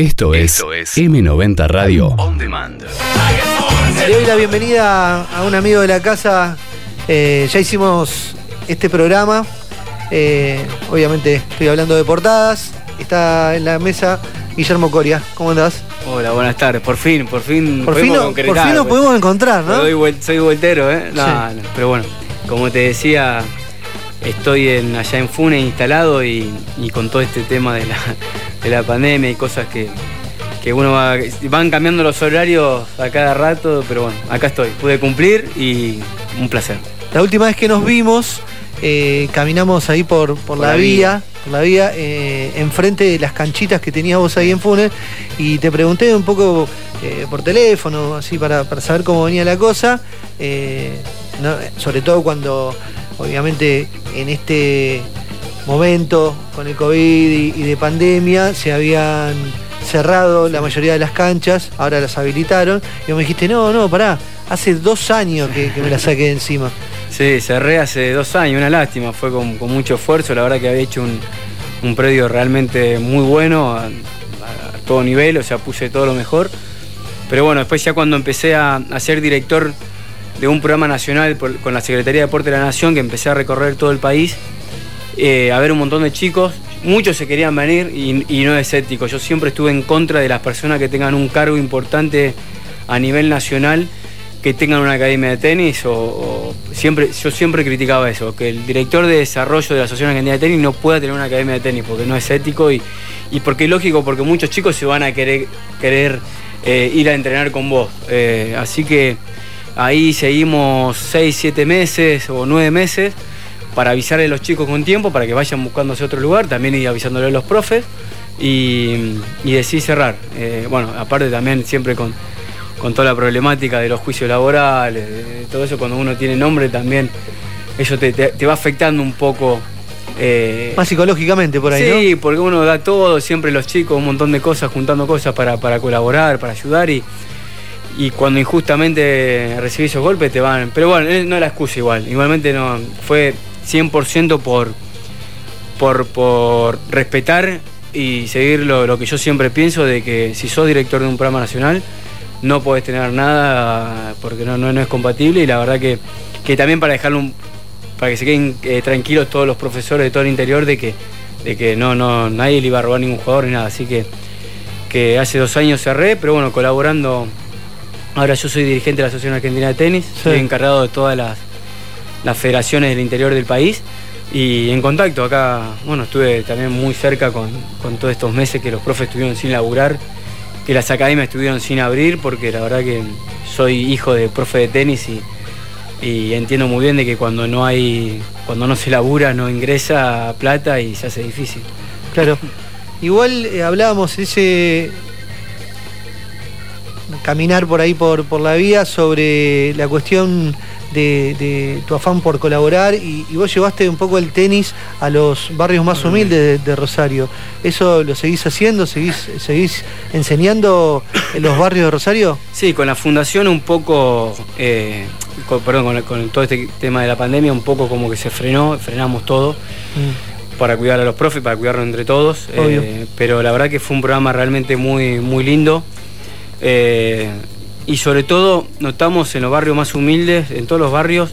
Esto es, M90 Radio On Demand. Le doy la bienvenida a un amigo de la casa. Eh, ya hicimos este programa. Eh, obviamente estoy hablando de portadas. Está en la mesa Guillermo Coria. ¿Cómo andás? Hola, buenas tardes. Por fin, por fin. Por fin, podemos por fin nos pues. podemos encontrar, ¿no? Soy, soy voltero, ¿eh? No, Sí. no, pero bueno, como te decía, estoy en, allá en Funes instalado y, y con todo este tema de la, de la pandemia y cosas que, que uno va, van cambiando los horarios a cada rato, pero bueno, acá estoy. Pude cumplir y un placer. La última vez que nos vimos, eh, caminamos ahí por, por la, la vía, vía. por la vía, eh, enfrente de las canchitas que tenías vos ahí en Funes, y te pregunté un poco eh, por teléfono, así para, para saber cómo venía la cosa, no- sobre todo cuando, obviamente, en este momento con el COVID y, y de pandemia se habían cerrado la mayoría de las canchas, ahora las habilitaron, y me dijiste, no, no, pará, hace dos años que, me la saqué encima. Sí, cerré hace dos años, una lástima, fue con, mucho esfuerzo, la verdad que había hecho un, predio realmente muy bueno a, todo nivel, o sea, puse todo lo mejor. Pero bueno, después ya cuando empecé a, ser director de un programa nacional con la Secretaría de Deporte de la Nación, que empecé a recorrer todo el país, eh, a ver un montón de chicos, muchos se querían venir y, no es ético. Yo siempre estuve en contra de las personas que tengan un cargo importante a nivel nacional que tengan una academia de tenis o siempre yo siempre criticaba eso que el director de desarrollo de la Asociación Argentina de Tenis no pueda tener una academia de tenis porque no es ético y, y porque es lógico porque muchos chicos se van a querer querer eh, ir a entrenar con vos Eh, así que ahí seguimos 6, 7 meses o 9 meses para avisarle a los chicos con tiempo para que vayan buscándose otro lugar también ir avisándole a los profes y, y decir cerrar Eh, bueno aparte también siempre con con toda la problemática de los juicios laborales, de, de todo eso, cuando uno tiene nombre también, eso te, te- te va afectando un poco. eh, Más psicológicamente por ahí, sí, porque uno da todo, siempre los chicos, un montón de cosas, juntando cosas para, para colaborar, para ayudar y, y cuando injustamente recibís esos golpes te van... Pero bueno, no es la excusa igual, igualmente no, fue 100% por, por, por respetar y seguir lo, lo que yo siempre pienso de que si sos director de un programa nacional no podés tener nada porque no, no, no es compatible y la verdad que, que también para dejarlo un- para que se queden eh, tranquilos todos los profesores de todo el interior de que, de que no, no, nadie le iba a robar ningún jugador ni nada. Así que, que hace dos años cerré, pero bueno, colaborando. Ahora yo soy dirigente de la Asociación Argentina de Tenis, soy encargado de todas las, las federaciones del interior del país y en contacto acá, bueno, estuve también muy cerca con, con todos estos meses que los profes estuvieron sin laburar, que las academias estuvieron sin abrir, porque la verdad que soy hijo de profe de tenis y, entiendo muy bien de que cuando no hay, cuando no se labura no ingresa plata y se hace difícil. Claro. Igual eh, hablábamos ese caminar por ahí por, por la vía sobre la cuestión de, de tu afán por colaborar y, y vos llevaste un poco el tenis a los barrios más humildes de, de Rosario. ¿Eso lo seguís haciendo? ¿Seguís, seguís enseñando en los barrios de Rosario? Sí, con la fundación un poco, eh, con- perdón, con, con todo este tema de la pandemia un poco como que se frenó, frenamos todo para cuidar a los profes, para cuidarnos entre todos. Eh, pero la verdad que fue un programa realmente muy, muy lindo. Eh, y sobre todo notamos en los barrios más humildes, en todos los barrios,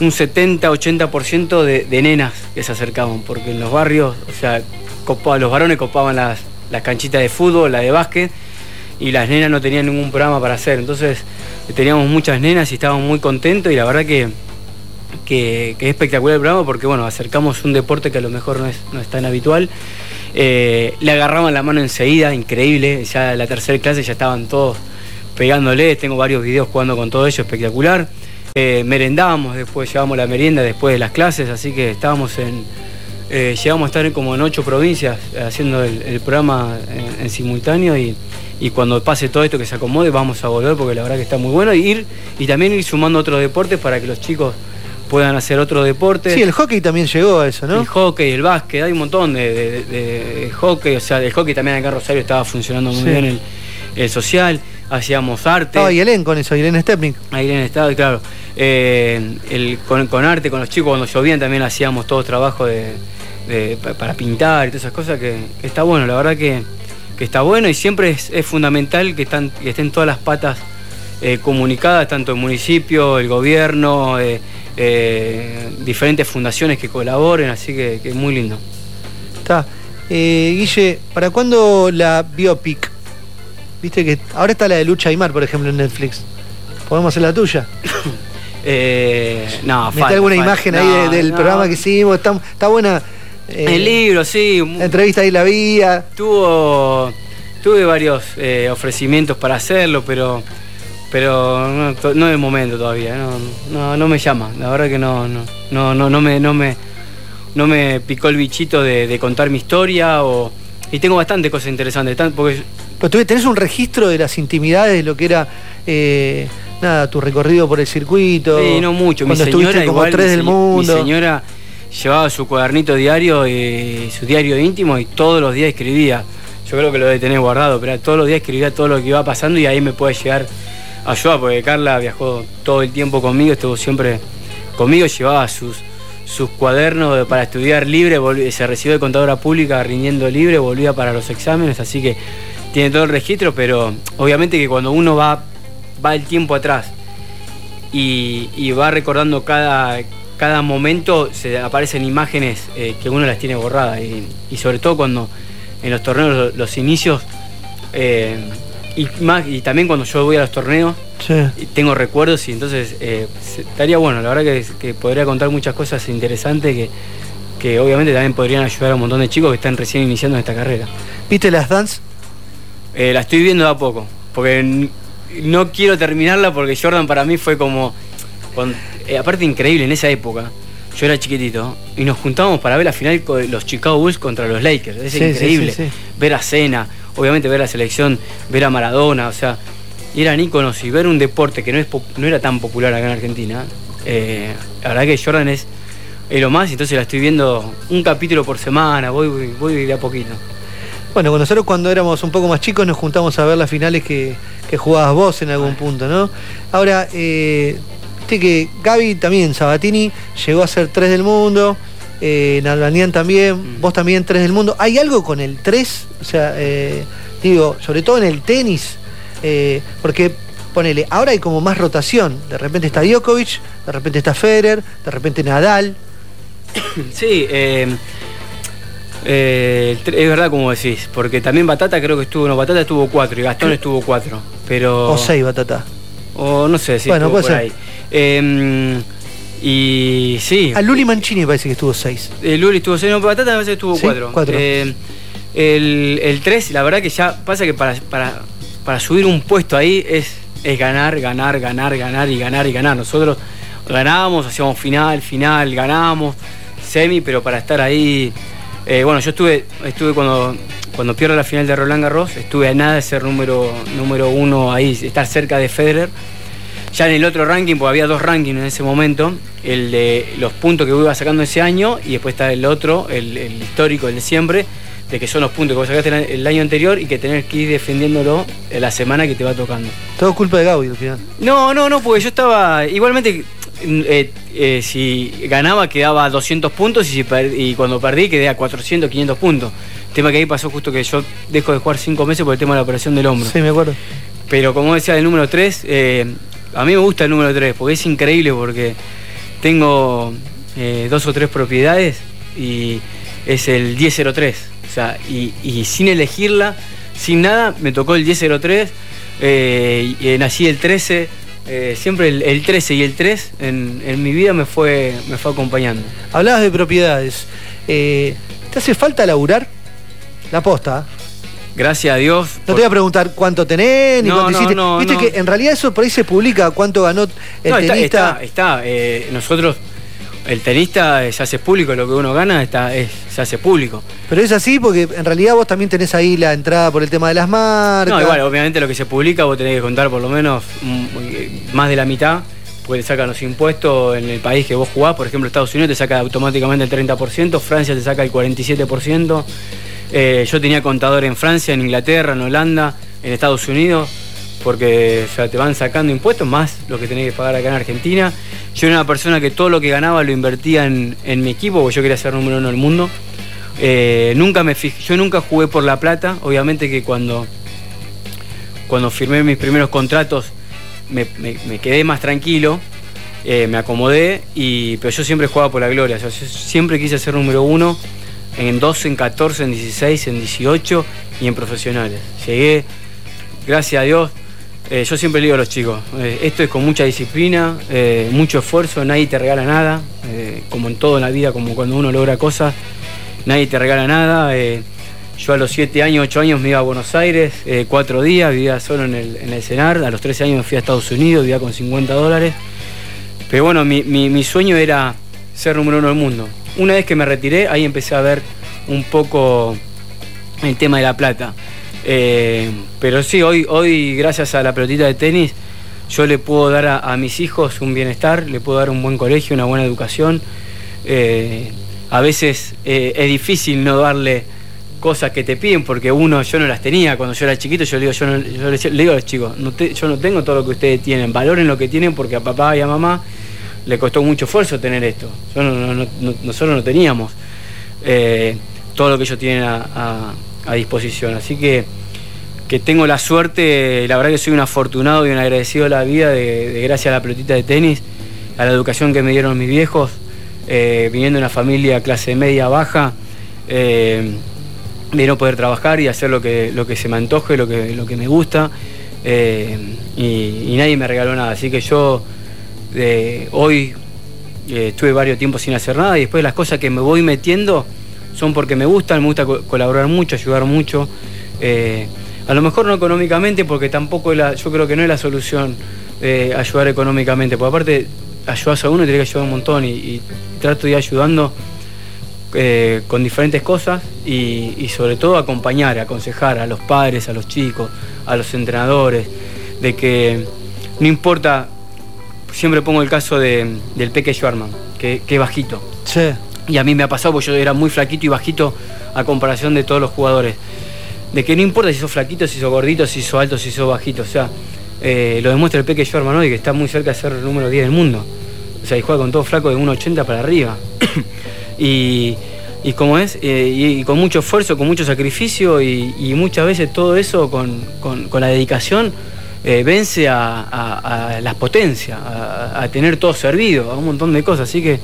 un 70-80% de, de nenas que se acercaban, porque en los barrios, o sea, los varones copaban las, canchitas de fútbol, la de básquet, y las nenas no tenían ningún programa para hacer. Entonces teníamos muchas nenas y estábamos muy contentos y la verdad que, que, es espectacular el programa porque bueno, acercamos un deporte que a lo mejor no es, no es tan habitual. Eh, le agarraban la mano enseguida, increíble, ya la tercera clase ya estaban todos pegándole, tengo varios videos jugando con todo ello, espectacular. Eh, merendábamos después, llevábamos la merienda después de las clases, así que estábamos en, eh, llegamos a estar como en ocho provincias haciendo el, el programa en, en simultáneo y, y cuando pase todo esto que se acomode vamos a volver porque la verdad que está muy bueno y ir y también ir sumando otros deportes para que los chicos puedan hacer otros deportes. Sí, el hockey también llegó a eso, ¿no? El hockey, el básquet, hay un montón de, de- de- de hockey, o sea, el hockey también acá en Rosario estaba funcionando muy Sí. bien el, el social, hacíamos arte. Estaba Yelén con eso, Yelén Stepnik. El estado, claro. Eh, el- con, con arte, con los chicos, cuando llovían también hacíamos todo trabajo de, de- pa- para pintar y todas esas cosas que, que está bueno. La verdad que, que está bueno y siempre es, fundamental que, están, que estén todas las patas eh, comunicadas, tanto el municipio, el gobierno, eh, eh, diferentes fundaciones que colaboren, así que, es muy lindo. Está. Guille, ¿para cuándo la biopic? Viste que ahora está la de Lucha Aymar, por ejemplo, en Netflix. ¿Podemos hacer la tuya? no, falta, alguna imagen ahí del programa que hicimos, está, está buena. el libro, sí. La entrevista ahí la vía. Tuvo, tuve varios ofrecimientos para hacerlo, pero pero no, no, es el momento todavía, no, no, me llama, la verdad que no, no, no, no, no me, no me, no me picó el bichito de, contar mi historia o, y tengo bastante cosas interesantes, porque pero tenés un registro de las intimidades de lo que era eh, nada, tu recorrido por el circuito. Sí, no mucho. Mi señora como igual, tres del mundo. Mi señora llevaba su cuadernito diario, y su diario íntimo y todos los días escribía. Yo creo que lo debe tener guardado, pero todos los días escribía todo lo que iba pasando y ahí me puede llegar ayuda porque Carla viajó todo el tiempo conmigo, estuvo siempre conmigo, llevaba sus, sus cuadernos para estudiar libre, se recibió de contadora pública rindiendo libre, volvía para los exámenes, así que tiene todo el registro, pero obviamente que cuando uno va, va el tiempo atrás y, va recordando cada, cada momento, se aparecen imágenes eh, que uno las tiene borradas y, sobre todo cuando en los torneos, los, inicios, eh, y, más, y también cuando yo voy a los torneos, tengo recuerdos y entonces eh, estaría bueno, la verdad que, podría contar muchas cosas interesantes que, que obviamente también podrían ayudar a un montón de chicos que están recién iniciando esta carrera. ¿Viste las dance? Eh, la estoy viendo a poco, porque no quiero terminarla porque Jordan para mí fue como, eh, aparte increíble en esa época. Yo era chiquitito y nos juntábamos para ver la final con los Chicago Bulls contra los Lakers. Es increíble ver a Cena, obviamente ver la selección, ver a Maradona, o sea, eran íconos y ver un deporte que no, es, no era tan popular acá en Argentina. Eh, la verdad que Jordan es, lo más, entonces la estoy viendo un capítulo por semana, voy, voy, de a poquito. Bueno, nosotros cuando éramos un poco más chicos nos juntamos a ver las finales que, jugabas vos en algún punto, ¿no? Ahora, eh, viste que Gaby también, Sabatini, llegó a ser tres del mundo, eh, también, mm. vos también tres del mundo. ¿Hay algo con el 3? O sea, eh, digo, sobre todo en el tenis, eh, porque ponele, ahora hay como más rotación. De repente está Djokovic, de repente está Federer, de repente Nadal. Sí, eh, es verdad como decís, porque también Batata creo que estuvo, no, Batata estuvo cuatro y Gastón estuvo cuatro, pero... O seis Batata. O no sé, si bueno, puede por ser. ahí. Em, y sí. A Luli Mancini parece que estuvo 6. Eh, Luli estuvo 6, no, Batata parece que estuvo 4. Eh, el 3, la verdad que ya pasa que para, para, subir un puesto ahí es, es ganar, ganar, ganar, ganar y ganar y ganar. Nosotros ganábamos, hacíamos final, final, ganábamos, semi, pero para estar ahí. Eh, bueno, yo estuve, estuve cuando, cuando pierdo la final de Roland Garros, estuve a nada de ser número, número uno ahí, estar cerca de Federer ya en el otro ranking, porque había dos rankings en ese momento, el de los puntos que iba sacando ese año y después está el otro, el, histórico, el de siempre, de que son los puntos que vos sacaste el año anterior y que tenés que ir defendiéndolo en la semana que te va tocando. Todo culpa de Gaudi al final. No, no, no, porque yo estaba. Igualmente, eh, eh, si ganaba quedaba 200 puntos y, y cuando perdí quedé a 400, 500 puntos. Tema que ahí pasó justo que yo dejo de jugar 5 meses por el tema de la operación del hombro. Sí, me acuerdo. Pero como decía el número 3, a mí me gusta el número 3 porque es increíble porque tengo eh, dos o tres propiedades y es el 1003. O sea, y, sin elegirla, sin nada, me tocó el 1003 eh, y nací el 13. Eh, siempre el, 13 y el 3 en, mi vida me fue, me fue acompañando. Hablabas de propiedades. ¿Te hace falta laburar? La posta. Gracias a Dios. No te voy a preguntar cuánto tenés, ni cuánto hiciste. Viste que en realidad eso por ahí se publica, cuánto ganó el tenista. Está, está. Eh, nosotros, el tenista se hace público, lo que uno gana está, se hace público. Pero es así porque en realidad vos también tenés ahí la entrada por el tema de las marcas. No, igual, obviamente lo que se publica vos tenés que contar por lo menos mm, más de la mitad porque te sacan los impuestos en el país que vos jugás. Por ejemplo, Estados Unidos te saca automáticamente el 30%, Francia te saca el 47%. Eh, yo tenía contador en Francia, en Inglaterra, en Holanda, en Estados Unidos, porque ya te van sacando impuestos más lo que tenés que pagar acá en Argentina. Yo era una persona que todo lo que ganaba lo invertía en, mi equipo, porque yo quería ser número uno del mundo. Eh, nunca me yo nunca jugué por la plata, obviamente que cuando, cuando firmé mis primeros contratos me, quedé más tranquilo, eh, me acomodé, y, pero yo siempre jugaba por la gloria, siempre quise ser número uno en 12, en 14, en 16, en 18 y en profesionales. Llegué, gracias a Dios, eh, yo siempre le digo a los chicos, esto es con mucha disciplina, mucho esfuerzo, nadie te regala nada, como en todo en la vida, como cuando uno logra cosas, nadie te regala nada. Eh, yo a los 7 años, 8 años me iba a Buenos Aires, eh, cuatro días, vivía solo en el, en CENAR. A los 13 años me fui a Estados Unidos, vivía con 50 dólares. Pero bueno, mi, sueño era ser número uno del mundo. Una vez que me retiré, ahí empecé a ver un poco el tema de la plata. Eh, pero sí, hoy, hoy, gracias a la pelotita de tenis, yo le puedo dar a, mis hijos un bienestar, le puedo dar un buen colegio, una buena educación. A veces eh, es difícil no darle cosas que te piden porque uno yo no las tenía. Cuando yo era chiquito yo le digo yo, digo a los chicos yo no tengo todo lo que ustedes tienen valoren lo que tienen porque a papá y a mamá le costó mucho esfuerzo tener esto. Nosotros no teníamos eh, todo lo que ellos tienen a, disposición así que que tengo la suerte la verdad que soy un afortunado y un agradecido a la vida de, de gracias a la pelotita de tenis a la educación que me dieron mis viejos eh, viniendo de una familia clase media baja, eh, de poder trabajar y hacer lo que, lo que se me antoje, lo que, lo que me gusta, eh, y, nadie me regaló nada. Así que yo hoy estuve varios tiempos sin hacer nada y después las cosas que me voy metiendo son porque me gustan, me gusta colaborar mucho, ayudar mucho. a lo mejor no económicamente, porque tampoco yo creo que no es la solución ayudar económicamente, porque aparte ayudas a uno y tenés que ayudar un montón y, trato de ir ayudando eh, con diferentes cosas y, sobre todo acompañar, aconsejar a los padres, a los chicos, a los entrenadores, de que no importa, siempre pongo el caso del Peque Schwarman, que, es bajito. Sí. Y a mí me ha pasado porque yo era muy flaquito y bajito a comparación de todos los jugadores. De que no importa si sos flaquito, si sos gordito, si sos alto, si sos bajito. O sea, eh, lo demuestra el Peque Schwarman hoy, que está muy cerca de ser el número 10 del mundo. O sea, y juega con todo flaco de 1,80 para arriba. y, y como es, eh, y, con mucho esfuerzo, con mucho sacrificio y, muchas veces todo eso con, la dedicación eh, vence a, las potencias, a, tener todo servido, a un montón de cosas. Así que,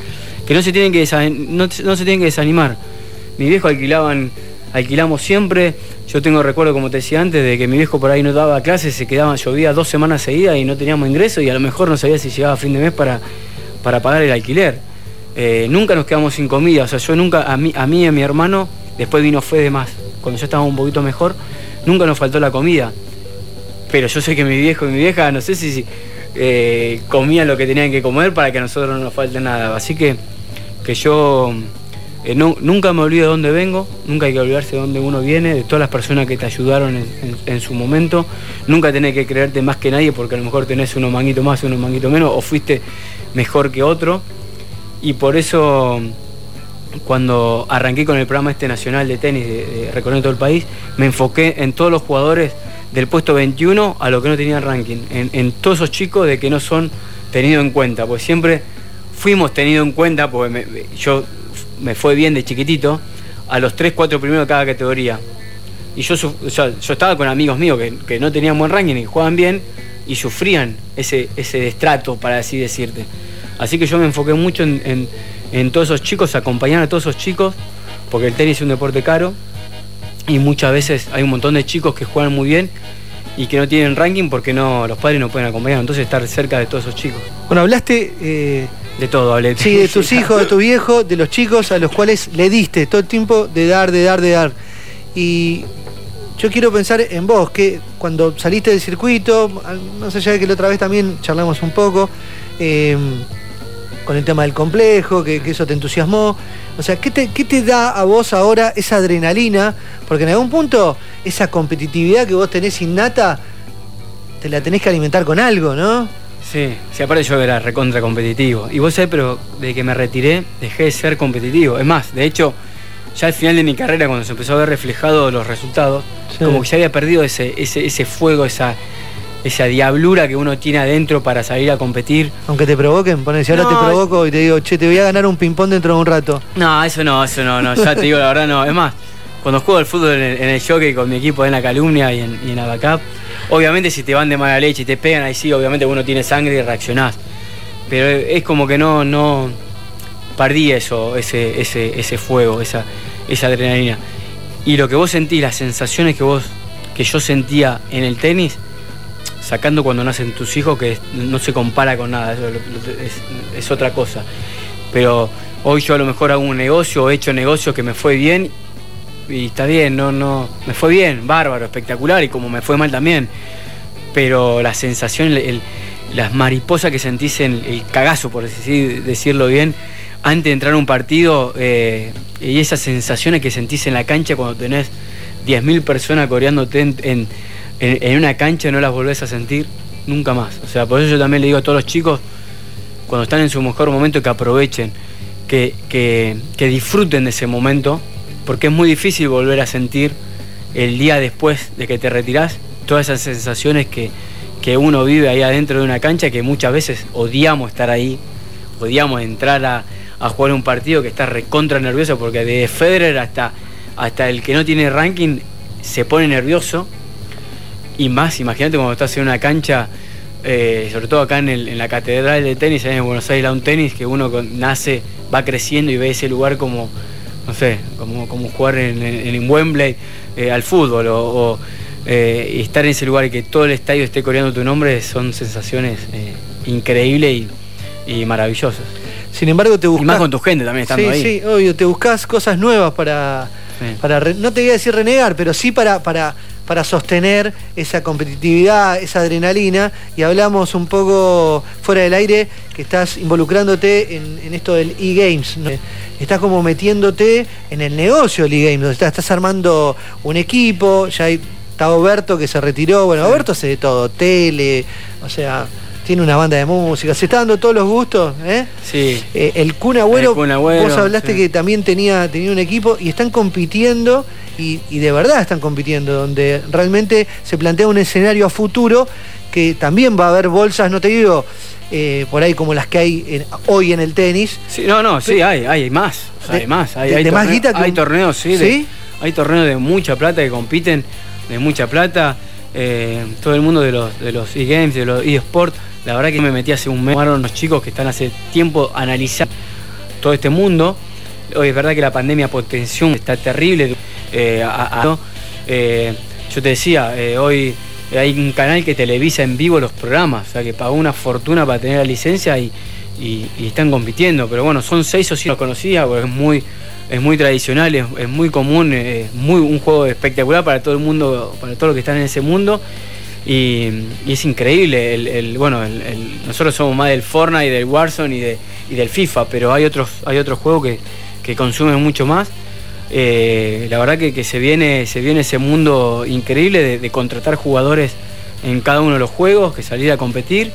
que no, se tienen que no, se tienen que desanimar. Mi viejo alquilaban alquilamos siempre. Yo tengo recuerdo, como te decía antes, de que mi viejo por ahí no daba clases, se quedaba, llovía dos semanas seguidas y no teníamos ingreso y a lo mejor no sabía si llegaba a fin de mes para, para pagar el alquiler. Eh, nunca nos quedamos sin comida, o sea, yo nunca, a mí, a mí y a mi hermano, después vino Fue de más, cuando yo estaba un poquito mejor, nunca nos faltó la comida. Pero yo sé que mi viejo y mi vieja, no sé si, eh, comían lo que tenían que comer para que a nosotros no nos falte nada. Así que, que yo eh, nunca me olvido de dónde vengo, nunca hay que olvidarse de dónde uno viene, de todas las personas que te ayudaron en, su momento. Nunca tenés que creerte más que nadie porque a lo mejor tenés unos manguitos más, unos manguitos menos, o fuiste mejor que otro. Y por eso, cuando arranqué con el programa este nacional de tenis, de, recorriendo todo el país, me enfoqué en todos los jugadores del puesto 21 a lo que no tenían ranking, en, todos esos chicos de que no son tenidos en cuenta, pues siempre fuimos tenidos en cuenta, porque yo me fue bien de chiquitito, a los 3, 4 primeros de cada categoría. Y yo, yo estaba con amigos míos que, no tenían buen ranking y jugaban bien y sufrían ese, ese destrato, para así decirte. Así que yo me enfoqué mucho en, todos esos chicos, acompañar a todos esos chicos, porque el tenis es un deporte caro y muchas veces hay un montón de chicos que juegan muy bien y que no tienen ranking porque no los padres no pueden acompañar. Entonces estar cerca de todos esos chicos. Bueno, hablaste eh, de todo, hablé. Sí, de tus hijos, de tu viejo, de los chicos a los cuales le diste todo el tiempo de dar, de dar, de dar. Y yo quiero pensar en vos, que cuando saliste del circuito, no sé ya que la otra vez también charlamos un poco, eh, con el tema del complejo, que, eso te entusiasmó. O sea, ¿qué te, ¿qué te da a vos ahora esa adrenalina? Porque en algún punto esa competitividad que vos tenés innata, te la tenés que alimentar con algo, ¿no? Sí, sí, aparte yo era recontra competitivo. Y vos sabés, pero de que me retiré, dejé de ser competitivo. Es más, de hecho, ya al final de mi carrera, cuando se empezó a ver reflejado los resultados, como que ya había perdido ese, ese, ese fuego, esa, esa diablura que uno tiene adentro para salir a competir. Aunque te provoquen, pones, si ahora te provoco y te digo, che, te voy a ganar un ping-pong dentro de un rato. No, eso no, eso no, no, ya te digo la verdad, no. Es más, cuando juego al fútbol en el, jockey con mi equipo en la calumnia y en, y en Abacap, obviamente si te van de mala leche y te pegan, ahí sí, obviamente uno tiene sangre y reaccionás. Pero es como que no, no perdí eso, ese, ese, ese fuego, esa, esa adrenalina. Y lo que vos sentís, las sensaciones que vos, que yo sentía en el tenis, sacando cuando nacen tus hijos, que no se compara con nada, es, otra cosa. Pero hoy yo a lo mejor hago un negocio, he hecho negocio que me fue bien, y está bien, no, no, me fue bien, bárbaro, espectacular, y como me fue mal también. Pero la sensación, las mariposas que sentís en el cagazo, por decirlo bien, antes de entrar a un partido, eh, y esas sensaciones que sentís en la cancha cuando tenés 10.000 personas coreándote en en, una cancha no las volvés a sentir nunca más. O sea, por eso yo también le digo a todos los chicos, cuando están en su mejor momento, que aprovechen, que, que, disfruten de ese momento, porque es muy difícil volver a sentir el día después de que te retirás todas esas sensaciones que, que uno vive ahí adentro de una cancha, que muchas veces odiamos estar ahí, odiamos entrar a, a jugar un partido que está recontra nervioso, porque de Federer hasta, hasta el que no tiene ranking se pone nervioso. Y más, imagínate cuando estás en una cancha, eh, sobre todo acá en, la catedral de tenis, en Buenos Aires, un tenis, que uno nace, va creciendo y ve ese lugar como, no sé, como, como jugar en, en, Wembley eh, al fútbol o, eh, estar en ese lugar y que todo el estadio esté coreando tu nombre son sensaciones increíbles y, maravillosas. Sin embargo, te buscas. Y más con tu gente también estando ahí. Sí, obvio, te buscas cosas nuevas para. para no te voy a decir renegar, pero sí para, para para sostener esa competitividad, esa adrenalina. Y hablamos un poco fuera del aire que estás involucrándote en, esto del e-games. Estás como metiéndote en el negocio del e-games. Estás, estás armando un equipo, ya hay, está Oberto que se retiró. Bueno, Oberto hace de todo, tele, o sea tiene una banda de música, se está dando todos los gustos, ¿eh? Sí. Eh, el Kun Agüero, vos hablaste que también tenía, tenía un equipo y están compitiendo y, de verdad están compitiendo, donde realmente se plantea un escenario a futuro que también va a haber bolsas, no te digo eh, por ahí como las que hay hoy en el tenis. Sí, no, no, sí, hay, hay más. hay más. Hay, hay, más guita hay torneos, sí. hay torneos de mucha plata que compiten, de mucha plata. Eh, todo el mundo de los de los e-games, de los e-sports. La verdad que me metí hace un mes, los chicos que están hace tiempo analizando todo este mundo. Hoy es verdad que la pandemia potenció, está terrible. Eh, eh, yo te decía, eh, hoy hay un canal que televisa en vivo los programas, o sea que pagó una fortuna para tener la licencia y, están compitiendo. Pero bueno, son seis o siete, conocía, porque es muy, es muy tradicional, es, muy común, es muy, un juego espectacular para todo el mundo, para todos los que están en ese mundo. Y, es increíble, el, bueno, nosotros somos más del Fortnite, del Warzone y, y del FIFA, pero hay otros, hay otros juegos que, que consumen mucho más eh, la verdad que, se, viene, se viene ese mundo increíble de, contratar jugadores en cada uno de los juegos, que salir a competir.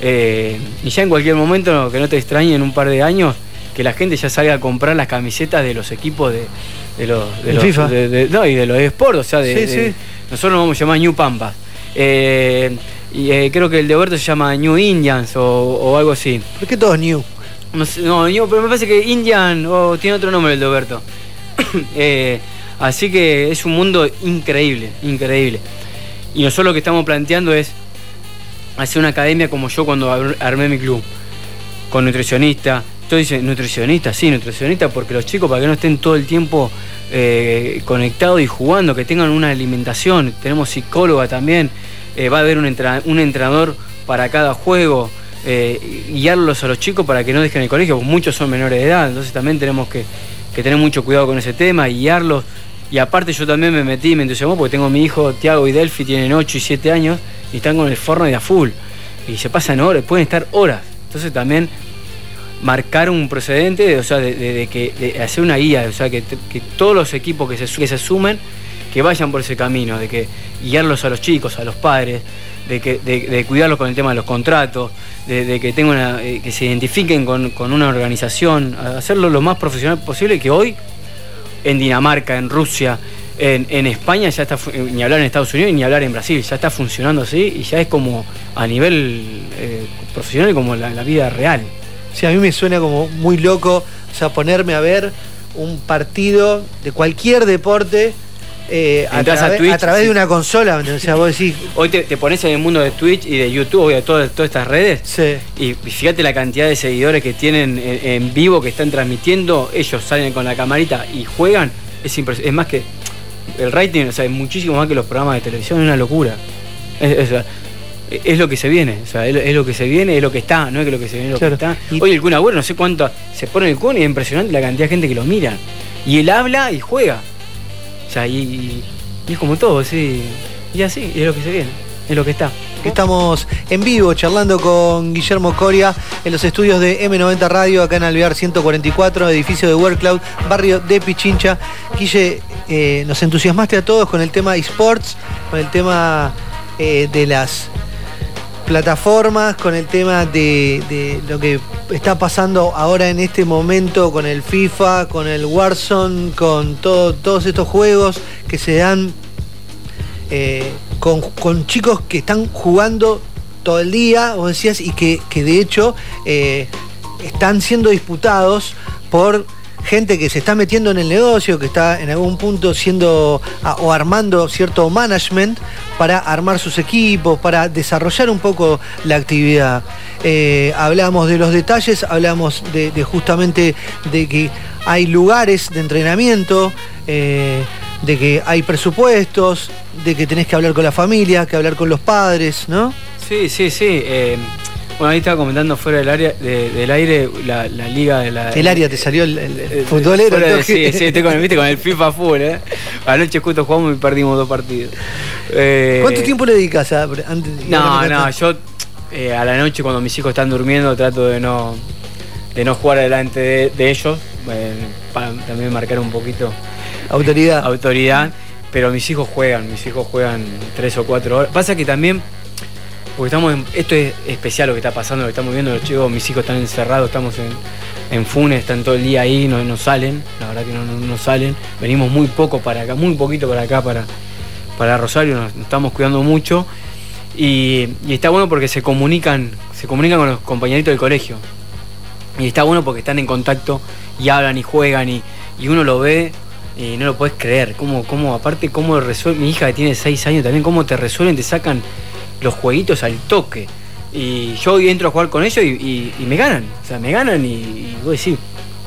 Eh, y ya en cualquier momento, que no te extrañe en un par de años, que la gente ya salga a comprar las camisetas de los equipos de, los, FIFA. no, y de los esports, o sea, de, nosotros nos vamos a llamar New Pampas. Eh, y creo que el de Oberto se llama New Indians o, algo así. ¿Por qué todos New? No, New, pero me parece que Indian o tiene otro nombre el de Oberto. Eh, así que es un mundo increíble, increíble. Y nosotros lo que estamos planteando es hacer una academia como yo cuando armé mi club, con nutricionista. Estoy diciendo, nutricionista, sí, nutricionista, porque los chicos para que no estén todo el tiempo eh, conectados y jugando, que tengan una alimentación. Tenemos psicóloga también, eh, va a haber un, entrenador para cada juego. Guiarlos a los chicos para que no dejen el colegio, porque muchos son menores de edad, entonces también tenemos que, que tener mucho cuidado con ese tema, guiarlos. Y aparte yo también me metí, me entusiasmó porque tengo mi hijo Tiago y Delphi, tienen 8 y 7 años y están con el forno de a full. Y se pasan horas, pueden estar horas. Entonces también marcar un precedente, o sea, de, que, hacer una guía, o sea, que, todos los equipos que se, que se sumen, que vayan por ese camino, de que guiarlos a los chicos, a los padres, de, que, de, cuidarlos con el tema de los contratos, de, que, tengan eh, que se identifiquen con, una organización, hacerlo lo más profesional posible, que hoy en Dinamarca, en Rusia, En, España ya está, ni hablar en Estados Unidos ni hablar en Brasil, ya está funcionando así y ya es como a nivel eh, profesional como la, la vida real. Sí, a mí me suena como muy loco, o sea, ponerme a ver un partido de cualquier deporte eh, a, través de una consola. O sea, vos decís... Hoy te, pones en el mundo de Twitch y de YouTube y de todas, estas redes. Sí. Y, fíjate la cantidad de seguidores que tienen en, vivo, que están transmitiendo. Ellos salen con la camarita y juegan. Es, es más que. El rating, o sea, es muchísimo más que los programas de televisión, es una locura. Es, lo que se viene, o sea, es, lo que se viene, es lo que está, no es que lo que se viene, es lo que está. Hoy el Kun Agüero, no sé cuánto, se pone el Kun y es impresionante la cantidad de gente que lo mira. Y él habla y juega. Sea, y, es como todo, sí. Y así, es lo que se viene, es lo que está. Estamos en vivo charlando con Guillermo Coria en los estudios de M90 Radio, acá en Alvear 144, edificio de World Cloud, barrio de Pichincha. Guille, eh, nos entusiasmaste a todos con el tema esports, con el tema eh, de las plataformas, con el tema de, lo que está pasando ahora en este momento con el FIFA, con el Warzone, con todos estos juegos que se dan eh, con, chicos que están jugando todo el día, vos decías, y que, de hecho eh, están siendo disputados por gente que se está metiendo en el negocio, que está en algún punto siendo o armando cierto management para armar sus equipos, para desarrollar un poco la actividad. Eh, hablamos de los detalles, hablamos de, justamente de que hay lugares de entrenamiento, eh, de que hay presupuestos, de que tenés que hablar con la familia, que hablar con los padres, ¿no? Sí, sí, sí. Eh, bueno, ahí estaba comentando fuera del área del aire la, liga de la. El área te salió el, el, futbolero. sí, sí, estoy con, con el FIFA full, ¿eh? Anoche justo jugamos y perdimos dos partidos. Eh, ¿Cuánto tiempo le dedicas a, antes, No, no, yo eh, a la noche cuando mis hijos están durmiendo trato de no de no jugar delante de, ellos, eh, para también marcar un poquito autoridad. Autoridad, pero mis hijos juegan, mis hijos juegan tres o cuatro horas. Pasa que también porque estamos esto es especial lo que está pasando, lo que estamos viendo, los chicos, mis hijos están encerrados, estamos en, Funes, están todo el día ahí, no, no salen, la verdad que no, salen. Venimos muy poco para acá, muy poquito para acá, para, para Rosario, nos, estamos cuidando mucho. Y, está bueno porque se comunican, se comunican con los compañeritos del colegio. Y está bueno porque están en contacto y hablan y juegan y, uno lo ve y no lo puedes creer. Cómo, cómo, aparte, cómo resuelve, mi hija que tiene 6 años también, cómo te resuelven, te sacan los jueguitos al toque. Y yo hoy entro a jugar con ellos y, me ganan. O sea, me ganan y, y vos decís,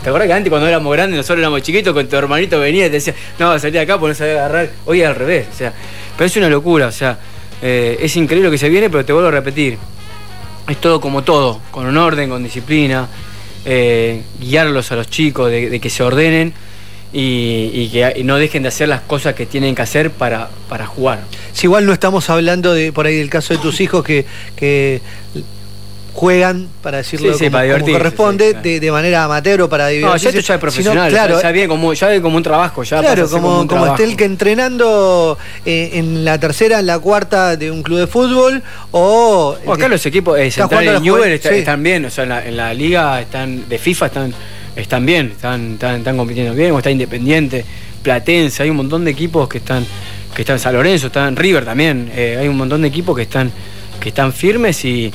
¿te acuerdas que antes cuando éramos grandes, nosotros éramos chiquitos, con tu hermanito venía y te decía, no, salí de acá, pues no sabía agarrar. Hoy al revés. O sea, pero es una locura. O sea, eh, es increíble lo que se viene, pero te vuelvo a repetir. Es todo como todo, con un orden, con disciplina, eh, guiarlos a los chicos, de que se ordenen y, que no dejen de hacer las cosas que tienen que hacer para, para jugar. Si igual no estamos hablando de por ahí del caso de tus hijos que, que juegan, para decirlo como, corresponde, de, manera amateur o para divertirse. No, ya esto ya es profesional, claro, ya, viene como, ya como un trabajo. Ya claro, como, como, esté el que entrenando eh, en la tercera, en la cuarta de un club de fútbol o... acá los equipos eh, centrales de están bien, o sea, en la, en la liga están de FIFA están están bien, están, están, compitiendo bien, está Independiente, Platense, hay un montón de equipos que están, que están San Lorenzo, están River también, eh, hay un montón de equipos que están, que están firmes y,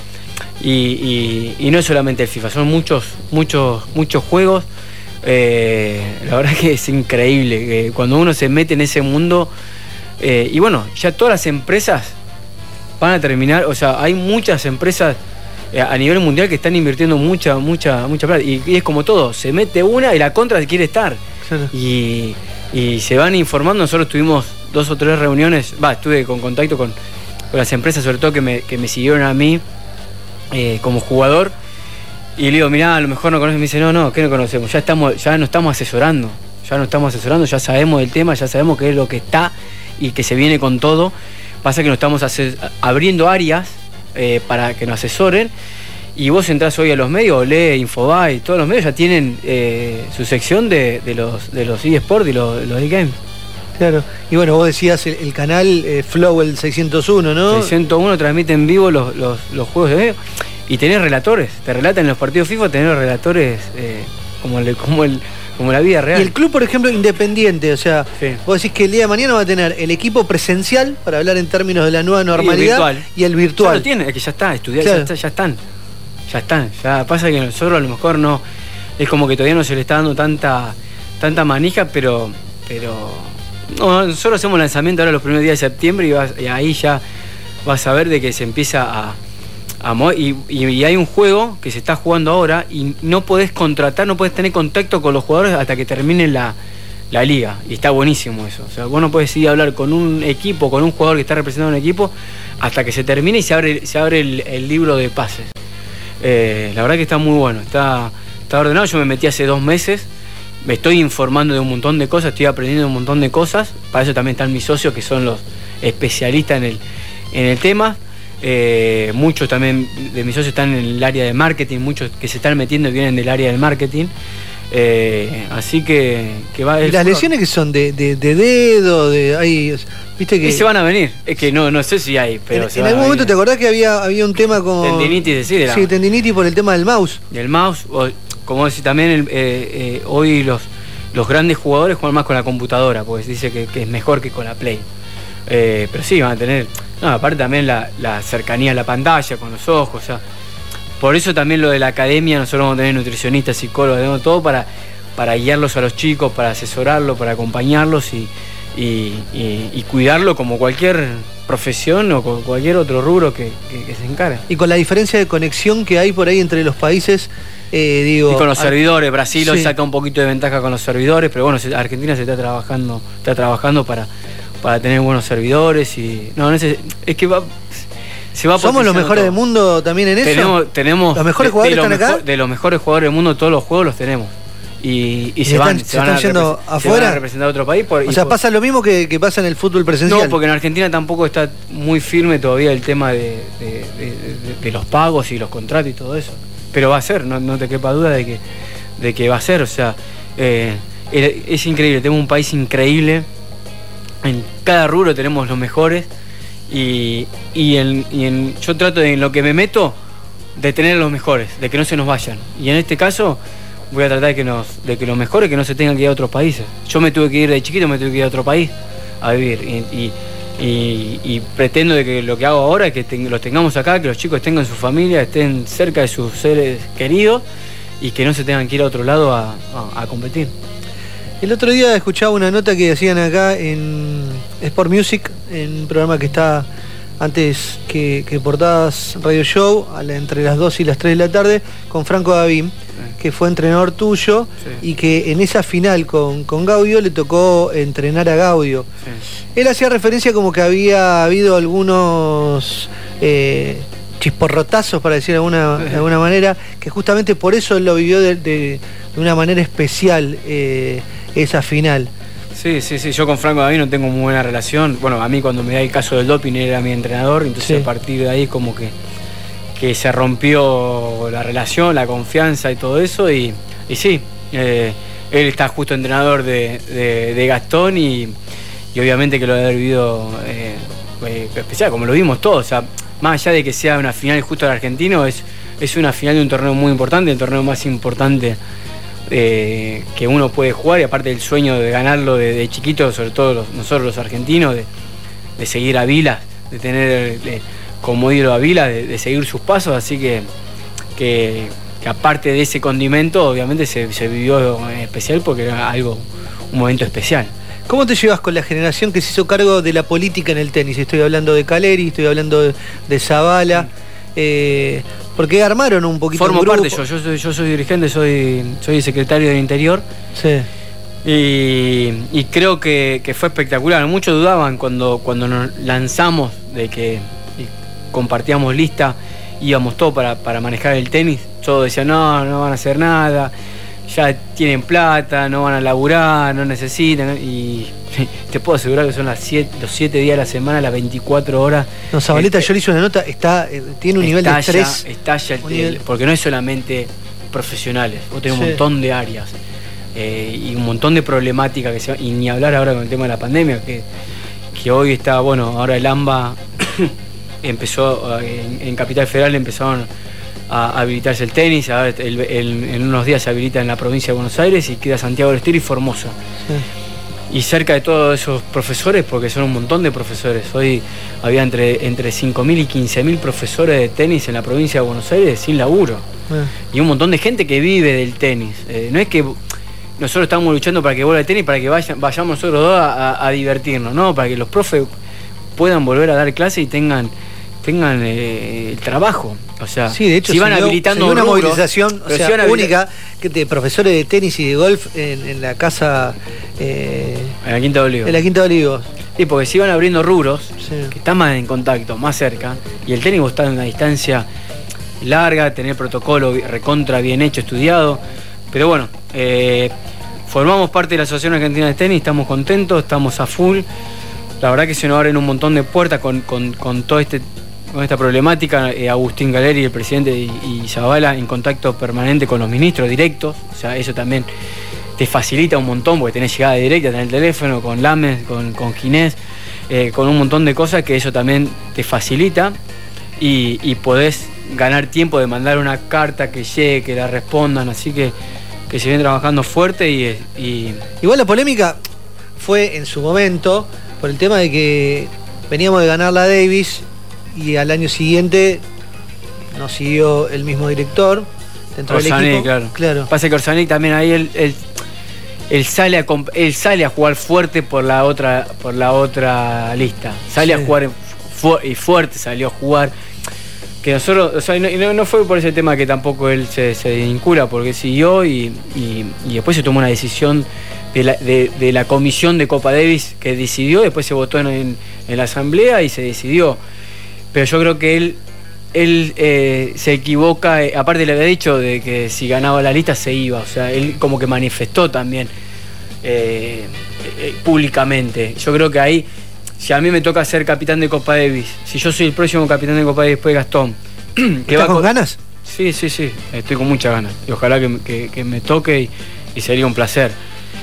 y, no es solamente el FIFA, son muchos, muchos, muchos juegos. Eh, la verdad que es increíble que cuando uno se mete en ese mundo eh, y bueno, ya todas las empresas van a terminar, o sea, hay muchas empresas eh, a nivel mundial que están invirtiendo mucha, mucha, mucha plata. Y, es como todo, se mete una y la contra quiere estar. Y, se van informando. Nosotros tuvimos dos o tres reuniones, va, estuve con contacto con, las empresas, sobre todo que me, siguieron a mí eh, como jugador. Y le digo, mirá, a lo mejor no conoces. Me dice, no, no, ¿qué no conocemos? Ya estamos, ya nos estamos asesorando. Ya nos estamos asesorando, ya sabemos del tema, ya sabemos qué es lo que está y que se viene con todo. Pasa que nos estamos abriendo áreas eh, para que nos asesoren. Y vos entrás hoy a los medios, lee Infobae, todos los medios ya tienen eh, su sección de, los de los eSports y los, los e-games. Claro, y bueno, vos decías el, canal eh, Flow, el 601, ¿no? 601 transmite en vivo los, juegos de medio y tenés relatores, te relatan en los partidos FIFA, tenés relatores como, el, como, el, como la vida real. Y el club, por ejemplo, independiente, o sea, Sí. vos decís que el día de mañana va a tener el equipo presencial, para hablar en términos de la nueva normalidad, virtual. y el Ya virtual. lo tiene, es que ya está, estudiar, Claro. ya, está, ya están. Ya están. Ya pasa que nosotros a lo mejor no. Es como que todavía no se le está dando tanta, tanta manija, pero. pero no, nosotros hacemos lanzamiento ahora los primeros días de septiembre y, vas- y ahí ya vas a ver de que se empieza a. y, hay un juego que se está jugando ahora y no podés contratar, no podés tener contacto con los jugadores hasta que termine la, la liga. Y está buenísimo eso. O sea, vos no podés ir a hablar con un equipo, con un jugador que está representando un equipo, hasta que se termine y se abre, se abre el, el libro de pases. Eh, la verdad que está muy bueno, está, está ordenado. Yo me metí hace dos meses, me estoy informando de un montón de cosas, estoy aprendiendo un montón de cosas. Para eso también están mis socios que son los especialistas en el, en el tema. Eh, muchos también de mis socios están en el área de marketing, muchos que se están metiendo vienen del área del marketing. Eh, así que, que va ¿Y las lesiones que son de, de, de dedo, de ahí, viste que Y se van a venir. Es que no, no sé si hay, pero en, se algún momento venir. te acordás que había, había un tema con Tendinitis, sí, tendinitis por el tema del mouse. del mouse, o, como decir también el- eh, eh, hoy los, los grandes jugadores juegan más con la computadora, porque se dice que, que es mejor que con la Play. Pero sí, van a tener, no, aparte también la, la cercanía a la pantalla, con los ojos, o sea, por eso también lo de la academia, nosotros vamos a tener nutricionistas, psicólogos, tenemos todo para, para guiarlos a los chicos, para asesorarlos, para acompañarlos y, y- y- y cuidarlo como cualquier profesión o con cualquier otro rubro que, que- que se encargue. Y con la diferencia de conexión que hay por ahí entre los países, eh, digo. Y con los servidores, Brasil hoy saca un poquito de ventaja con los servidores, pero bueno, Argentina se está trabajando, está trabajando para, para tener buenos servidores y. No, no sé, es que va. Se va Somos los mejores todo. del mundo también en eso. Tenemos, ¿Los mejores de- jugadores de los están acá? de los mejores jugadores del mundo, todos los juegos los tenemos. Y, y ¿Y se, están- van, se se van están yendo se afuera? van a representar a otro país. por- o sea, por- pasa lo mismo que, que pasa en el fútbol presencial. no, porque en Argentina tampoco está muy firme todavía el tema de, de- de- de- de los pagos y los contratos y todo eso. Pero va a ser, no, no te quepa duda de que, de que va a ser. O sea, eh, es es increíble, tenemos un país increíble. En cada rubro tenemos los mejores. Y, y en, y en- yo trato de en lo que me meto de tener los mejores, de que no se nos vayan. Y en este caso voy a tratar de que, nos, de que los mejores que no se tengan que ir a otros países. Yo me tuve que ir de chiquito, me tuve que ir a otro país a vivir. Y, y- pretendo de que lo que hago ahora es que los tengamos acá, que los chicos tengan su familia, estén cerca de sus seres queridos y que no se tengan que ir a otro lado a- a competir. El otro día escuchaba una nota que hacían acá en Sport Music, en un programa que está antes que, que Portadas Radio Show, a la- entre las 2 y las 3 de la tarde, con Franco Davín, que fue entrenador tuyo Sí. y que en esa final con, con Gaudio le tocó entrenar a Gaudio. Él hacía referencia como que había habido algunos eh, chisporrotazos, para decir de alguna, de alguna manera, que justamente por eso él lo vivió de, de- de una manera especial eh, esa final. Sí, sí, sí, yo con Franco David no tengo muy buena relación. Bueno, a mí cuando me da el caso del doping era mi entrenador, entonces Sí. a partir de ahí como que, que se rompió la relación, la confianza y todo eso. Y, y sí, eh, él está justo entrenador de, de- de Gastón y, y obviamente que lo haber vivido eh, especial, como lo vimos todos. O sea, más allá de que sea una final justo del argentino, es, es una final de un torneo muy importante, el torneo más importante eh, que uno puede jugar y aparte del sueño de ganarlo de, de chiquito, sobre todo los- nosotros los argentinos, de, de seguir a Vila, de tener como ídolo a Vila, de, seguir sus pasos, así que, que, aparte de ese condimento, obviamente se, vivió especial porque era algo, un momento especial. ¿Cómo te llevas con la generación que se hizo cargo de la política en el tenis? Estoy hablando de Caleri, estoy hablando de, de Zavala, eh, porque armaron un poquito Formo un grupo. parte yo, yo soy, yo soy dirigente, soy, soy secretario del Interior. Sí. Y, y creo que, que fue espectacular. Muchos dudaban cuando, cuando nos lanzamos de que compartíamos lista, íbamos todos para, para manejar el tenis. Todos decían, no, no van a hacer nada, ya tienen plata, no van a laburar, no necesitan. Y te puedo asegurar que son las siete, los 7 días de la semana, las 24 horas. No, Zabaleta, Este, yo le hice una nota, está, eh, tiene un nivel de estrés. estalla el- nivel- el- porque no es solamente profesionales, vos tenés Sí. un montón de áreas eh, y un montón de problemáticas que se, y ni hablar ahora con el tema de la pandemia, que, que hoy está, bueno, ahora el AMBA empezó, eh, en, en Capital Federal empezaron a habilitarse el tenis, en unos días se habilita en la provincia de Buenos Aires y queda Santiago del Estero y Formosa. Y cerca de todos esos profesores, porque son un montón de profesores, hoy había entre, entre 5.000 y 15.000 profesores de tenis en la provincia de Buenos Aires sin laburo. Y un montón de gente que vive del tenis. Eh, no es que nosotros estamos luchando para que vuelva el tenis, para que vayamos nosotros dos a, a divertirnos, no, para que los profes puedan volver a dar clase y tengan tengan eh, el trabajo. O sea, sí, de hecho, si van habilitando una movilización única que de profesores de tenis y de golf en, la casa. Eh, en la Quinta de Olivos. En la Quinta de Olivos. Sí, porque si van abriendo rubros, que están más en contacto, más cerca, y el tenis está en una distancia larga, tener protocolo recontra bien hecho, estudiado. Pero bueno, eh, formamos parte de la Asociación Argentina de Tenis, estamos contentos, estamos a full. La verdad que se nos abren un montón de puertas con, con todo este con esta problemática, eh, Agustín Galeri, el presidente, y, y en contacto permanente con los ministros directos, o sea, eso también te facilita un montón porque tenés llegada directa, tenés el teléfono, con Lames, con, con Ginés, eh, con un montón de cosas que eso también te facilita. Y, podés ganar tiempo de mandar una carta que llegue, que la respondan, así que, que se viene trabajando fuerte y, y... Igual la polémica fue en su momento por el tema de que veníamos de ganar la Davis y al año siguiente nos siguió el mismo director dentro del equipo. Claro. claro. Pasa que Orsanic también ahí él, sale a él sale a jugar fuerte por la otra por la otra lista. Sale a jugar y fuerte salió a jugar. Que nosotros, o sea, no, fue por ese tema que tampoco él se, se vincula, porque siguió y, después se tomó una decisión de la, de, la, comisión de Copa Davis que decidió, después se votó en, en la asamblea y se decidió pero yo creo que él, él eh, se equivoca, eh, aparte le había dicho de que si ganaba la lista se iba, o sea, él como que manifestó también eh, públicamente. Yo creo que ahí, si a mí me toca ser capitán de Copa Davis, si yo soy el próximo capitán de Copa Davis después de Gastón, que ¿Estás con ganas? Sí, sí, sí, estoy con muchas ganas y ojalá que, me toque y, sería un placer.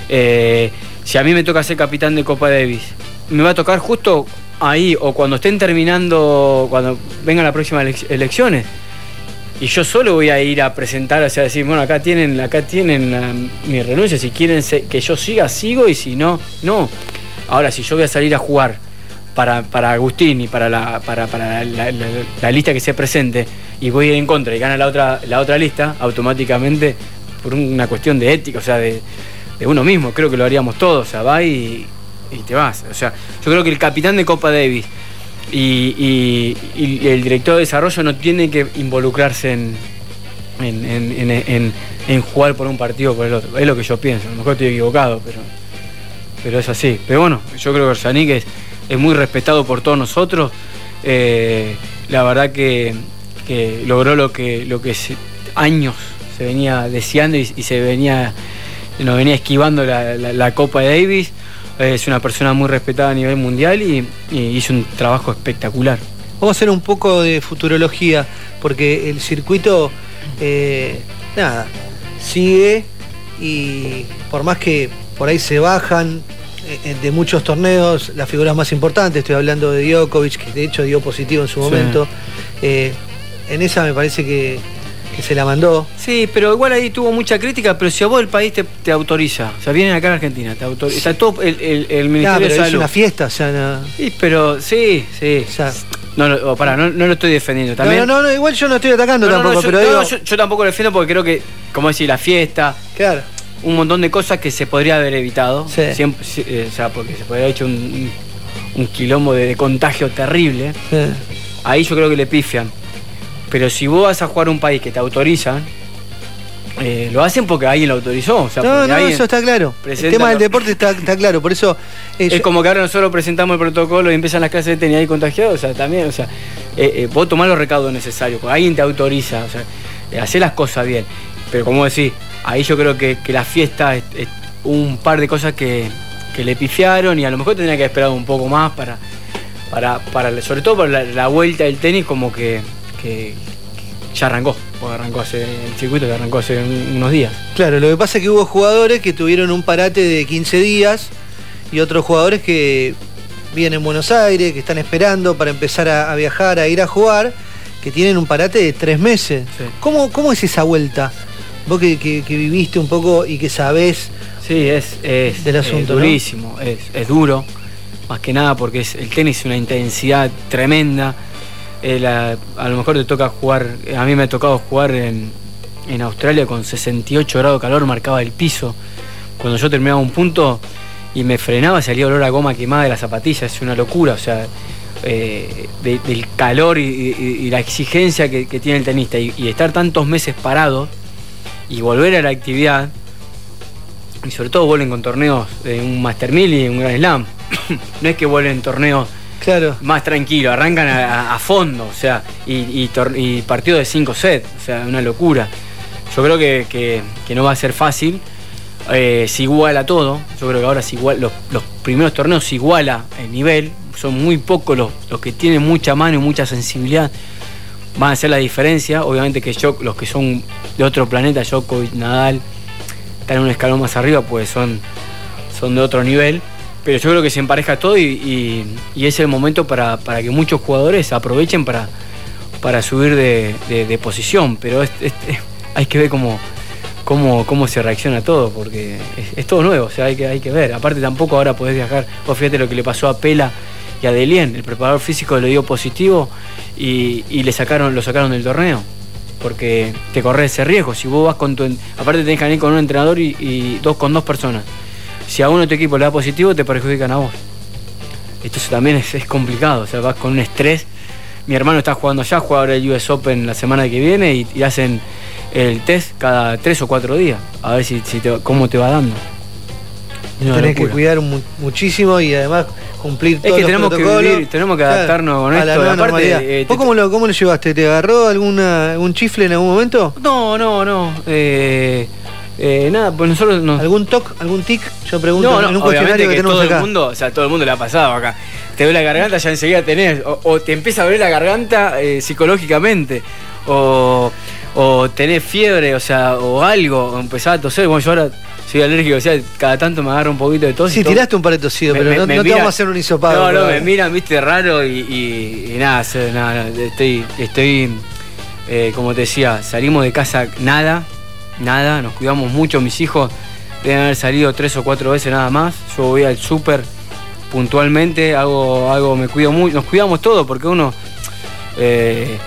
si a mí me toca ser capitán de Copa Davis, me va a tocar justo ahí o cuando estén terminando, cuando vengan las próximas elecciones. Y yo solo voy a ir a presentar, o sea, decir, bueno, acá tienen, acá tienen mi renuncia, si quieren que yo siga, sigo, y si no, no. Ahora, si yo voy a salir a jugar para, para Agustín y para, la, para, la, lista que se presente, y voy a ir en contra y gana la otra, la otra lista, automáticamente, por una cuestión de ética, o sea, de, de uno mismo, creo que lo haríamos todos, o sea, va y, y te vas. O sea, yo creo que el capitán de Copa Davis y, el director de desarrollo no tiene que involucrarse en, en, jugar por un partido o por el otro. Es lo que yo pienso. A lo mejor estoy equivocado, pero, pero es así. Pero bueno, yo creo que Orsanic es, es muy respetado por todos nosotros. Eh, la verdad que, logró lo que, lo que años se venía deseando y, se venía nos venía esquivando la, la Copa de Davis es una persona muy respetada a nivel mundial y, hizo un trabajo espectacular. Vamos a hacer un poco de futurología, porque el circuito, eh, nada, sigue y por más que por ahí se bajan eh, de muchos torneos, las figuras más importantes, estoy hablando de Djokovic, que de hecho dio positivo en su momento, eh, en esa me parece que que se la mandó. Sí, pero igual ahí tuvo mucha crítica, pero si a vos el país te, autoriza, o sea, vienen acá a Argentina, te autoriza, está todo el, el, Ministerio de Salud. es una fiesta, o sea, no... Sí, pero sí, sí. no, no, oh, pará, no, lo estoy defendiendo. También... No, no, igual yo no estoy atacando tampoco, pero digo... yo, tampoco lo defiendo porque creo que, como decir, la fiesta... Claro. Un montón de cosas que se podría haber evitado. Sí. Siempre, eh, o sea, porque se podría haber hecho un, un quilombo de, contagio terrible. Sí. Ahí yo creo que le pifian. Pero si vos vas a jugar un país que te autorizan, eh, lo hacen porque alguien lo autorizó. no, no, eso está claro. El tema del deporte está, claro, por eso. Eh, es como que ahora nosotros presentamos el protocolo y empiezan las clases de tenis ahí contagiados, o sea, también, o sea, eh, vos tomás los recaudos necesarios, porque alguien te autoriza, o sea, hacer las cosas bien. Pero como decís, ahí yo creo que, la fiesta es, un par de cosas que, le pifiaron y a lo mejor tendría que esperar un poco más para, para, para sobre todo para la vuelta del tenis, como que que ya arrancó, arrancó hace el circuito que arrancó hace unos días. Claro, lo que pasa es que hubo jugadores que tuvieron un parate de 15 días y otros jugadores que vienen en Buenos Aires, que están esperando para empezar a, viajar, a ir a jugar. que tienen un parate de tres meses. ¿Cómo, ¿Cómo, es esa vuelta? Vos que, que, viviste un poco y que sabés sí, es, es del asunto. durísimo, es, es, duro, más que nada porque es, el tenis es una intensidad tremenda. Eh, a, lo mejor te toca jugar, a mí me ha tocado jugar en, en Australia con 68 grados de calor, marcaba el piso. Cuando yo terminaba un punto y me frenaba, salía olor a goma quemada de la zapatilla, es una locura, o sea, eh, del calor y, la exigencia que, tiene el tenista y, estar tantos meses parado y volver a la actividad, y sobre todo vuelven con torneos de un Master 1000 y un Grand Slam, no es que vuelven torneos claro. más tranquilos, arrancan a, fondo, o sea, y, y partido de 5 sets, o sea, una locura. Yo creo que, no va a ser fácil. Eh, se iguala todo. Yo creo que ahora igual, los, primeros torneos se iguala el nivel. Son muy pocos los, que tienen mucha mano y mucha sensibilidad. Van a hacer la diferencia. Obviamente que yo, los que son de otro planeta, Djokovic, Nadal, están en un escalón más arriba, pues son, son de otro nivel. Pero yo creo que se empareja todo y, es el momento para, que muchos jugadores aprovechen para, para subir de, posición. Pero es, hay que ver cómo, cómo, cómo se reacciona todo, porque es, todo nuevo, o sea, hay que, hay que ver. Aparte tampoco ahora podés viajar, vos fíjate lo que le pasó a Pela y a Delien, el preparador físico le dio positivo y, le sacaron, lo sacaron del torneo. Porque te corres ese riesgo. Si vos vas con tu. Aparte tenés que venir con un entrenador y, dos con dos personas. Si a uno de tu equipo le da positivo, te perjudican a vos. Esto también es, complicado. O sea, vas con un estrés. Mi hermano está jugando allá, juega ahora el US Open la semana que viene y hacen el test cada tres o cuatro días, a ver si, cómo te va dando. Tenés que cuidar muchísimo y además cumplir es que tenemos que vivir, tenemos que adaptarnos con esto. Aparte, eh, ¿Vos cómo lo, cómo lo llevaste? ¿Te agarró alguna, algún chifle en algún momento? No, no, no. Eh, eh, nada, pues nosotros nos... ¿Algún toc, algún tic? Yo pregunto en un cuestionario que, tenemos todo El mundo, o sea, todo el mundo le ha pasado acá. Te ve la garganta, ya enseguida tenés. O, te empieza a ver la garganta psicológicamente. O o tenés fiebre, o sea, o algo, o empezás a toser, bueno, yo ahora soy alérgico, o sea, cada tanto me agarro un poquito de tos. Sí, tiraste un par de tosidos, pero no, te vamos a hacer un hisopado. No, no, me miran, viste, raro y, nada, nada, estoy, estoy eh, como te decía, salimos de casa nada, nada, nos cuidamos mucho, mis hijos deben haber salido tres o cuatro veces nada más, yo voy al súper puntualmente, hago, algo me cuido muy, nos cuidamos todos porque uno eh,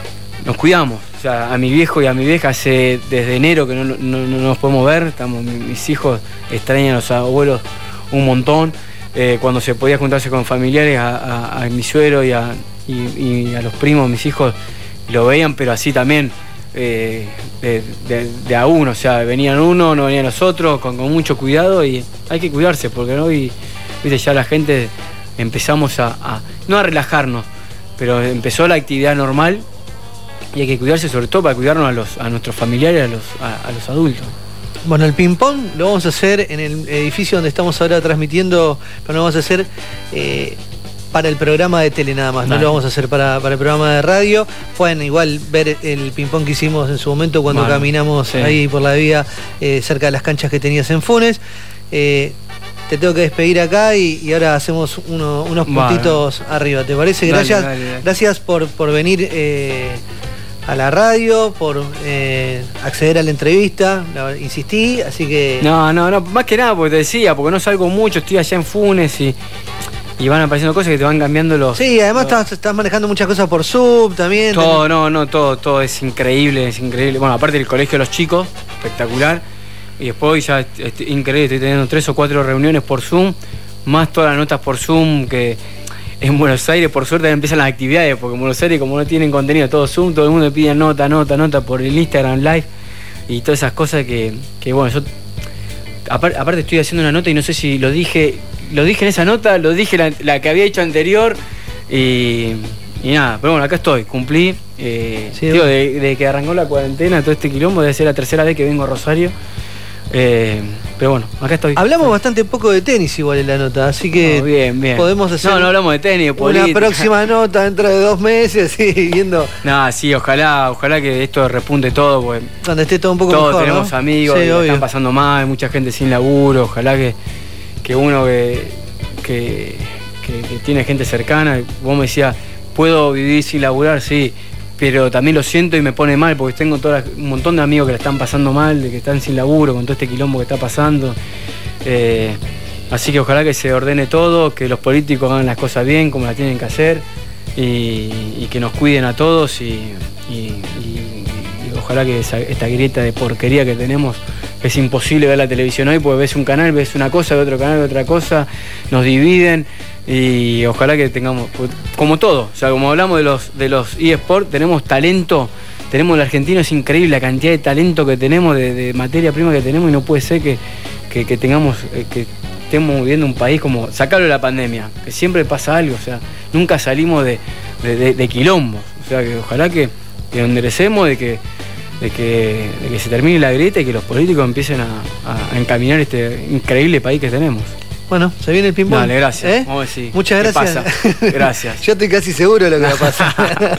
nos cuidamos a mi viejo y a mi vieja hace desde enero que no, nos podemos ver. Estamos, mis hijos extrañan a los abuelos un montón. Eh, cuando se podía juntarse con familiares, a, mi suero y a, los primos, mis hijos, lo veían, pero así también eh, de, a uno. O sea, venían uno, no venían los otros, con, mucho cuidado y hay que cuidarse, porque hoy, viste, ya la gente empezamos a, no a relajarnos, pero empezó la actividad normal y hay que cuidarse sobre todo para cuidarnos a, los, a nuestros familiares, a los, a, los adultos. Bueno, el ping-pong lo vamos a hacer en el edificio donde estamos ahora transmitiendo, pero lo vamos a hacer eh, para el programa de tele nada más, no lo vamos a hacer para, el programa de radio. Pueden igual ver el ping-pong que hicimos en su momento cuando caminamos ahí por la vía eh, cerca de las canchas que tenías en Funes. Eh, te tengo que despedir acá y, ahora hacemos unos puntitos arriba. ¿Te parece? Gracias, gracias por, por venir a la radio, por eh, acceder a la entrevista, insistí, así que... No, no, no, más que nada porque te decía, porque no salgo mucho, estoy allá en Funes y, y van apareciendo cosas que te van cambiando los... Sí, además estás, manejando muchas cosas por sub también. Todo, no, no, todo, todo es increíble, es increíble. Bueno, aparte del colegio de los chicos, espectacular. Y después ya es, increíble, estoy teniendo tres o cuatro reuniones por Zoom, más todas las notas por Zoom que en Buenos Aires, por suerte, empiezan las actividades, porque en Buenos Aires, como no tienen contenido, todo Zoom, todo el mundo pide nota, nota, nota por el Instagram Live y todas esas cosas que, bueno, yo. Aparte, estoy haciendo una nota y no sé si lo dije, lo dije en esa nota, lo dije la, que había hecho anterior y, nada, pero bueno, acá estoy, cumplí. Eh, digo, de, que arrancó la cuarentena, todo este quilombo, debe ser la tercera vez que vengo a Rosario. Eh, pero bueno, acá estoy. Hablamos bastante poco de tenis igual en la nota, así que bien, bien. podemos hacer. No, no hablamos de tenis, Una próxima nota dentro de dos meses, y viendo. No, sí, ojalá, ojalá que esto repunte todo, porque. Donde esté todo un poco todos tenemos amigos, que están pasando mal, hay mucha gente sin laburo, ojalá que, que uno que, que, tiene gente cercana, vos me decías, ¿puedo vivir sin laburar? Sí, pero también lo siento y me pone mal porque tengo todas un montón de amigos que la están pasando mal, de que están sin laburo con todo este quilombo que está pasando. Eh, así que ojalá que se ordene todo, que los políticos hagan las cosas bien como las tienen que hacer y, que nos cuiden a todos y, ojalá que esta grieta de porquería que tenemos es imposible ver la televisión hoy porque ves un canal, ves una cosa, ves otro canal, ves otra cosa, nos dividen y ojalá que tengamos, como todo, o sea, como hablamos de los de los eSports, tenemos talento, tenemos el argentino, es increíble la cantidad de talento que tenemos, de, materia prima que tenemos y no puede ser que, tengamos, eh, que estemos viviendo un país como, sacarlo de la pandemia, que siempre pasa algo, o sea, nunca salimos de, de, quilombos, o sea, que ojalá que, que enderecemos, de que, de que, se termine la grieta y que los políticos empiecen a encaminar este increíble país que tenemos. Bueno, se viene el ping-pong. Dale, gracias. ¿Eh? Muchas gracias. Gracias. Yo estoy casi seguro de lo que va a pasar.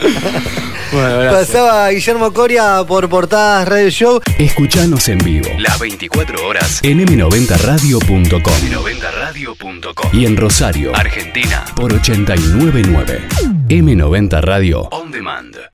bueno, gracias. Pasaba Guillermo Coria por Portadas Radio Show. Escuchanos en vivo. Las 24 horas en m90radio.com. m90radio.com. Y en Rosario, Argentina, por 899. M90 Radio On Demand.